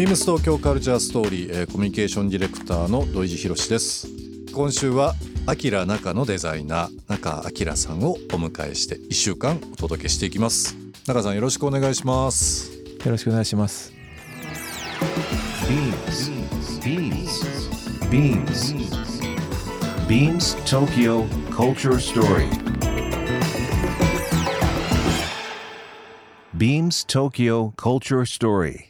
ビームス東京カルチャーストーリー、えーコミュニケーションディレクターの土井地博です今週はアキラ中のデザイナー中明さんをお迎えして1週間お届けしていきます中さんよろしくお願いしますよろしくお願いします。Beams. Beams. Beams. Beams Tokyo Culture Story. Beams Tokyo Culture Story.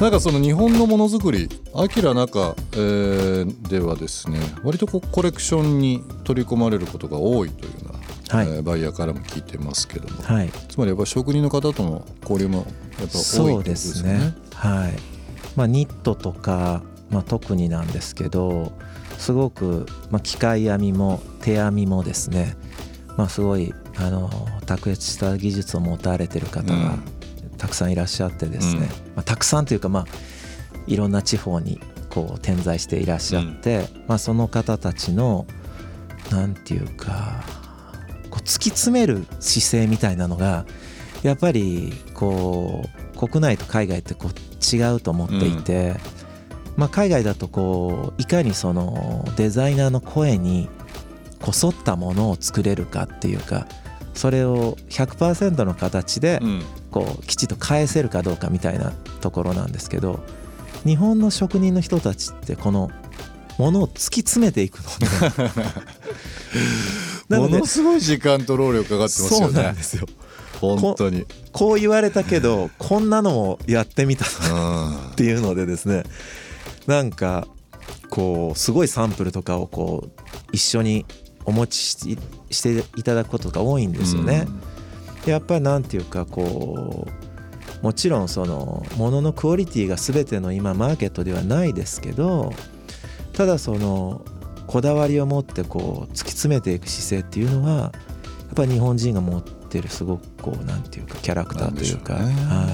なんかその日本のものづくりアキラ中、えーではですね割とこうコレクションに取り込まれることが多いというような、はいえーバイヤーからも聞いてますけども、はい。つまりやっぱ職人の方との交流もやっぱ多いそうでですねね。はい。まあニットとか、まあ特になんですけど、すごくまあ機械編みも手編みもですね、まあすごいあの卓越した技術を持たれてる方がたくさんいらっしゃってですね、うん。まあたくさんというかまあいろんな地方にこう点在していらっしゃって、まあその方たちのなんていうかこう突き詰める姿勢みたいなのがやっぱりこう国内と海外ってこう違うと思っていて、まあ、海外だとこういかにそのデザイナーの声にこそったものを作れるかっていうかそれを100%の形でうんこうきちっと返せるかどうかみたいなところなんですけど日本の職人の人たちってこのものを突き詰めていく ので。ものすごい時間と労力かかってますそうなよねんですよ。本当に、こう言われたけどこんなのもやってみたうんっていうのでですね。なんかこうすごいサンプルとかをこう一緒にお持ちししていただくことが多いんですよね。でやっぱりなんていうかこうもちろんそのもののクオリティが全ての今マーケットではないですけどただそのこだわりを持ってこう突き詰めていく姿勢っていうのはやっぱり日本人が持ってるすごくこうなんていうかキャラクターというかね。は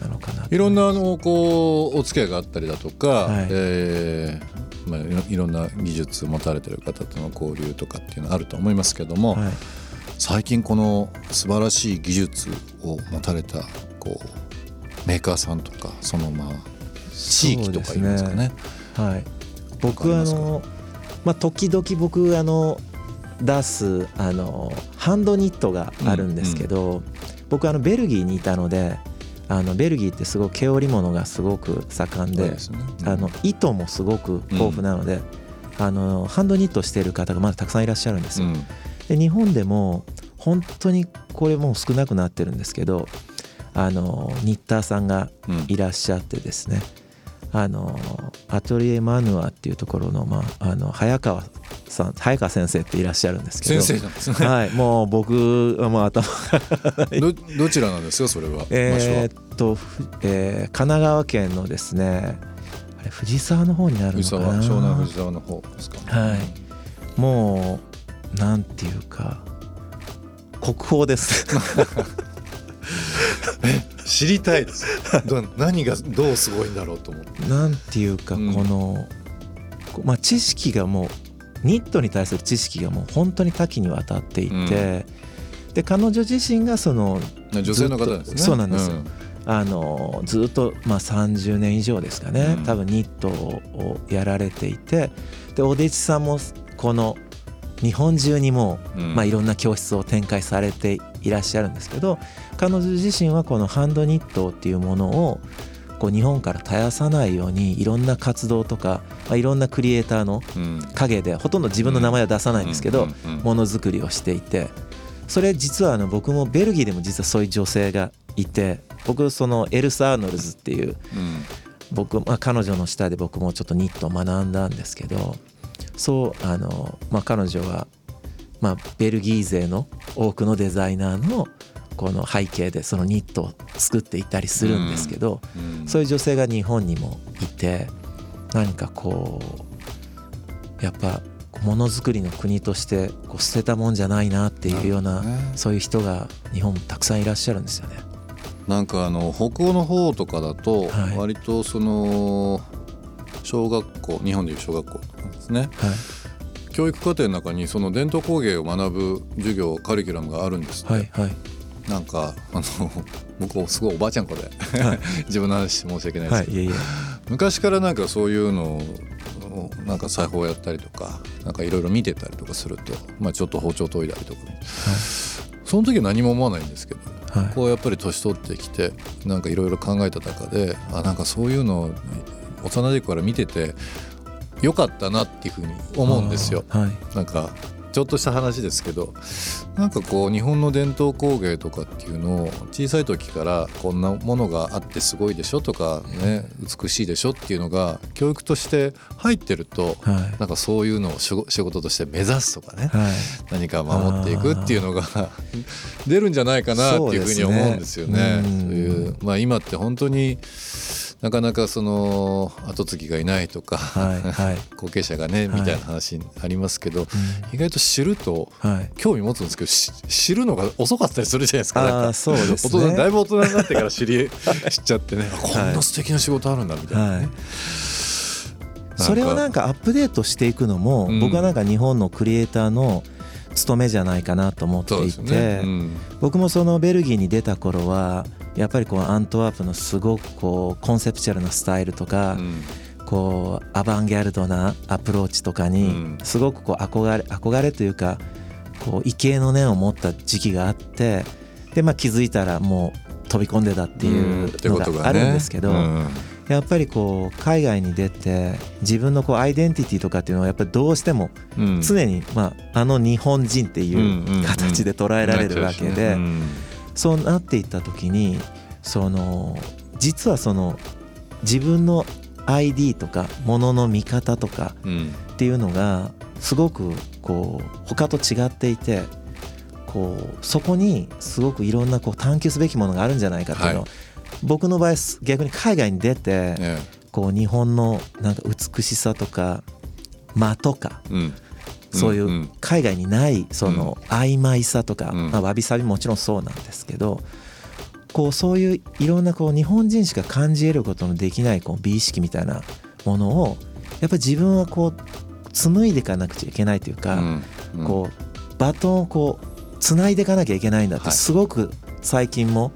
い、なのかなといろんなあのこうお付き合いがあったりだとか、はい。えーまあ、いろいろんな技術を持たれてる方との交流とかっていうのはあると思いますけども、はい最近この素晴らしい技術を持たれたこうメーカーさんとかそのまあ地域とかいすかね。はい、僕はあのまあ時々僕あの出すあのハンドニットがあるんですけど、僕あのベルギーにいたのであのベルギーってすごく毛織物がすごく盛んで、そうですね。あの糸もすごく豊富なので、あのハンドニットしている方がまだたくさんいらっしゃるんですよ。うんで日本でも本当にこれもう少なくなってるんですけどあのニッターさんがうん。いらっしゃってですね。あのアトリエマヌアっていうところの,、まあ、あの早川さん早川先生っていらっしゃるんですけど。先生なんですね。はいもう僕はもう頭どどちらなんですかそれは、えーっと、ふえー神奈川県のですねあれ藤沢の方になるの藤かな。沢湘南藤沢の方ですか。はい。もうなんていうか国宝です。知りたいです。ど何がどうすごいんだろうと思って。なんていうかこうんまあ、知識がもうニットに対する知識がもう本当に多岐にわたっていて、で彼女自身がその女性の方ですね。そうなんですよ。あのずっと、まあ、30年以上ですかね、うん。多分ニットをやられていてでお弟子さんもこの日本中にもう、うん。まあ、いろんな教室を展開されていらっしゃるんですけど彼女自身はこのハンドニットっていうものをこう日本から絶やさないようにいろんな活動とか、まあ、いろんなクリエイターのうん。陰でほとんど自分の名前は出さないんですけど、ものづくりをしていてそれ実はあの僕もベルギーでも実はそういう女性がいて僕そのエルサ・アーノルズっていううん。僕、まあ、彼女の下で僕もちょっとニットを学んだんですけどそうあの、まあ、彼女は、まあ、ベルギー勢の多くのデザイナーのこの背景でそのニットを作っていたりするんですけど、うん。そういう女性が日本にもいて何かこうやっぱものづくりの国としてこう捨てたもんじゃないなっていうようなね。そういう人が日本たくさんいらっしゃるんですよね。なんかあの北欧の方とかだとはい。割とその小学校日本でいう小学校ですね。はい。教育課程の中にその伝統工芸を学ぶ授業カリキュラムがあるんですって、はいはい。なんかあの 僕すごいおばあちゃん子で。はい。自分の話申し訳ないですけど、はいいえいえ。昔からなんかそういうのをなんか裁縫やったりとかなんかいろいろ見てたりとかすると、まあ、ちょっと包丁研いだりとかね。その時は何も思わないんですけどはい。こうやっぱり年取ってきてなんかいろいろ考えた中であなんかそういうのを幼い時から見ててよかったなっていうふうに思うんですよ。はい。なんかちょっとした話ですけどなんかこう日本の伝統工芸とかっていうのを小さい時からこんなものがあってすごいでしょとかね美しいでしょっていうのが教育として入ってるとはい。なんかそういうのを仕事仕事として目指すとかねはい。何か守っていくっていうのが出るんじゃないかなっていうふうに思うんですよね。いうまあ今って本当になかなかその後継ぎがいないとか、はいはい。後継者がねみたいな話ありますけど、意外と知るとはい。興味持つんですけどし知るのが遅かったりするじゃないですか。あそうです大人だいねぶ大人になってから知り 知っちゃってねあこんな素敵な仕事あるんだみたいなね。はい。それをなんかアップデートしていくのもうん。僕はなんか日本のクリエイターの務めじゃないかなと思っていて。うん。僕もそのベルギーに出た頃はやっぱりこうアントワープのすごくこうコンセプチュアルなスタイルとかうん。こうアバンギャルドなアプローチとかうにん。すごくこう憧れ憧れというかこう畏敬の念を持った時期があってでまあ気づいたらもう飛び込んでたっていうのがあるんですけどうん。やっぱりこう海外に出て自分のこうアイデンティティとかっていうのはやっぱりどうしてもうん。常にまああの日本人っていう形で捉えられるわけで。うんそうなっていった時にその実はその自分の ID とかものの見方とかうん。っていうのがすごくこう他と違っていてこうそこにすごくいろんなこう探求すべきものがあるんじゃないかっていうの。を、は僕の場合逆に海外に出てえこう日本のなんか美しさとか間とかそういんう海外にないその曖昧さとか、うん。まあ、わびさびもちろんそうなんですけどこうそういういろんなこう日本人しか感じ得ることのできないこう美意識みたいなものをやっぱり自分はこう紡いでいかなくちゃいけないというか、こうバトンをこうつないでいかなきゃいけないんだってはい。すごく最近も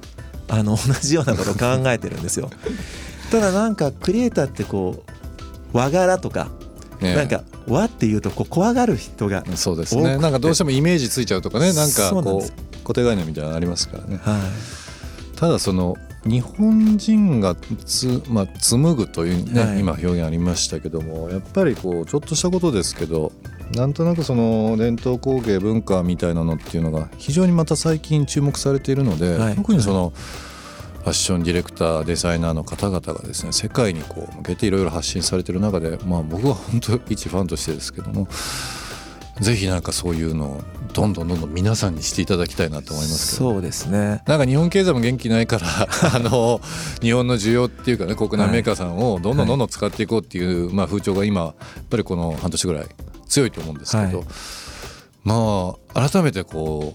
あの同じようなことを考えてるんですよ。ただなんかクリエイターってこう和柄とかなんか和っていうとこう怖がる人がそうですね。なんかどうしてもイメージついちゃうとかね。なんかこそう固定概念みたいなのありますからね。はい。ただその日本人がつ、まあ、紡ぐというね、はい。今表現ありましたけどもやっぱりこうちょっとしたことですけどなんとなくその伝統工芸文化みたいなのっていうのが非常にまた最近注目されているので、はい。特にそのファッションディレクターデザイナーの方々がですね世界にこう向けていろいろ発信されている中で、まあ、僕は本当一ファンとしてですけどもぜひなんかそういうのをどんどんどんどん皆さんにしていただきたいなと思いますけど。そうですね。なんか日本経済も元気ないから あの日本の需要っていうかね国内メーカーさんをどんどんどんどん使っていこうっていう、まあ、風潮が今やっぱりこの半年ぐらい強いと思うんですけど、はい。まあ改めてこ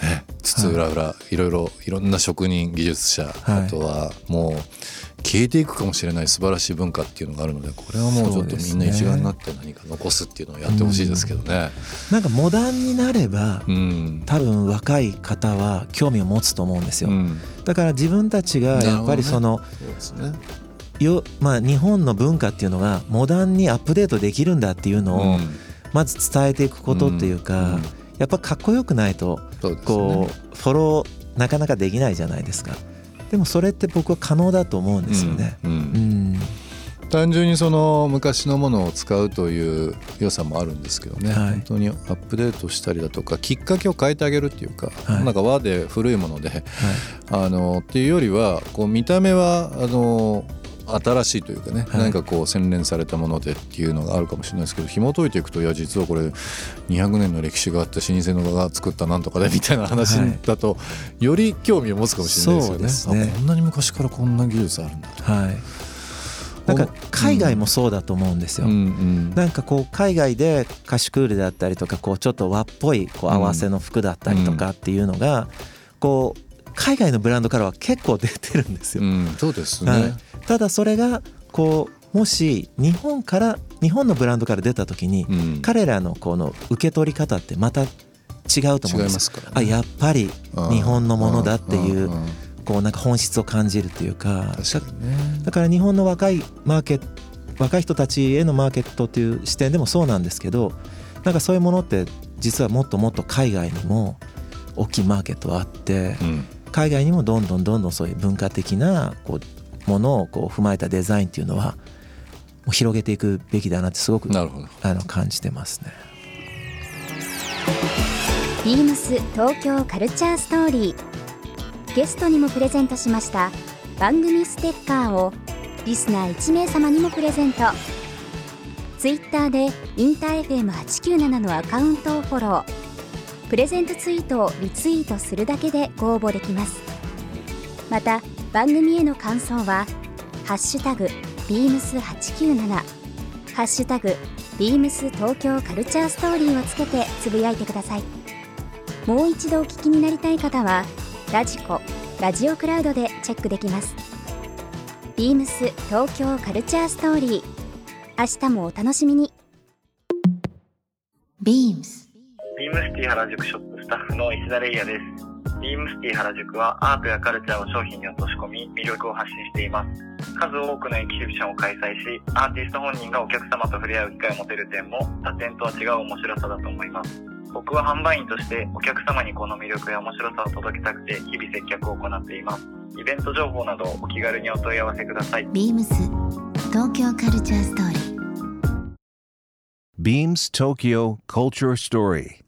うね津々浦々いろいろいろんな職人技術者、はい。あとはもう消えていくかもしれない素晴らしい文化っていうのがあるのでこれはもうちょっとみんな一丸になって何か残すっていうのをやってほしいですけどね。なんかモダンになればうん。多分若い方は興味を持つと思うんですよ、うん。だから自分たちがやっぱりその、そうですね。よまあ、日本の文化っていうのがモダンにアップデートできるんだっていうのをうん。まず伝えていくことっていうか、うんやっぱかっこよくないとこうフォローなかなかできないじゃないですか。でもそれって僕は可能だと思うんですよね。うんうん。うん。単純にその昔のものを使うという良さもあるんですけどね、はい。本当にアップデートしたりだとかきっかけを変えてあげるっていうか、はい。なんか和で古いものではい。あのっていうよりはこう見た目はあの新しいというかね、はい。何かこう洗練されたものでっていうのがあるかもしれないですけど紐解いていくといや実はこれ200年の歴史があった老舗の画が作ったなんとかでみたいな話はい。だと、より興味を持つかもしれないですよね。ね。あこんなに昔からこんな技術あるんだとはいなんか海外もそうだと思うんですよ。うん。うん。なんかこう海外でカシュクールであったりとかこうちょっと和っぽいこう合わせの服だったりとかっていうのがこう海外のブランドからは結構出てるんですよ。うんそうですはいね。ただそれがこうもし日本から日本のブランドから出た時にうん彼らのこの受け取り方ってまた違うと思うんですますからね。あやっぱり日本のものだっていうこうなんか本質を感じるっていうか確かにね。だから日本の若いマーケット若い人たちへのマーケットっていう視点でもそうなんですけどなんかそういうものって実はもっともっと海外にも大きいマーケットはあってうん海外にもどんどんどんどんそういう文化的なこうものをこう踏まえたデザインっていうのはもう広げていくべきだなってすごくなるほど。あの感じてますね。ビームス東京カルチャーストーリーゲストにもプレゼントしました番組ステッカーをリスナー1名様にもプレゼントツイッターでインター FM897 のアカウントをフォロープレゼントツイートをリツイートするだけでご応募できます。また番組への感想は「ハッシュタグビームス897」「ハッシュタグビームス東京カルチャーストーリー」をつけてつぶやいてください。もう一度お聞きになりたい方はラジコラジオクラウドでチェックできます。ビームス東京カルチャーストーリー。明日もお楽しみに。ビームス。ティ原宿ショップスタッフの石田レイヤです。ビームスティ原宿はアートやカルチャーを商品に落とし込み、魅力を発信しています。数多くのエキシビションを開催し、アーティスト本人がお客様と触れ合う機会を持てる点も、他店とは違う面白さだと思います。僕は販売員としてお客様にこの魅力や面白さを届けたくて日々接客を行っています。イベント情報などお気軽にお問い合わせください。beams 東京カルチャーストーリー Beams Tokyo Culture Story.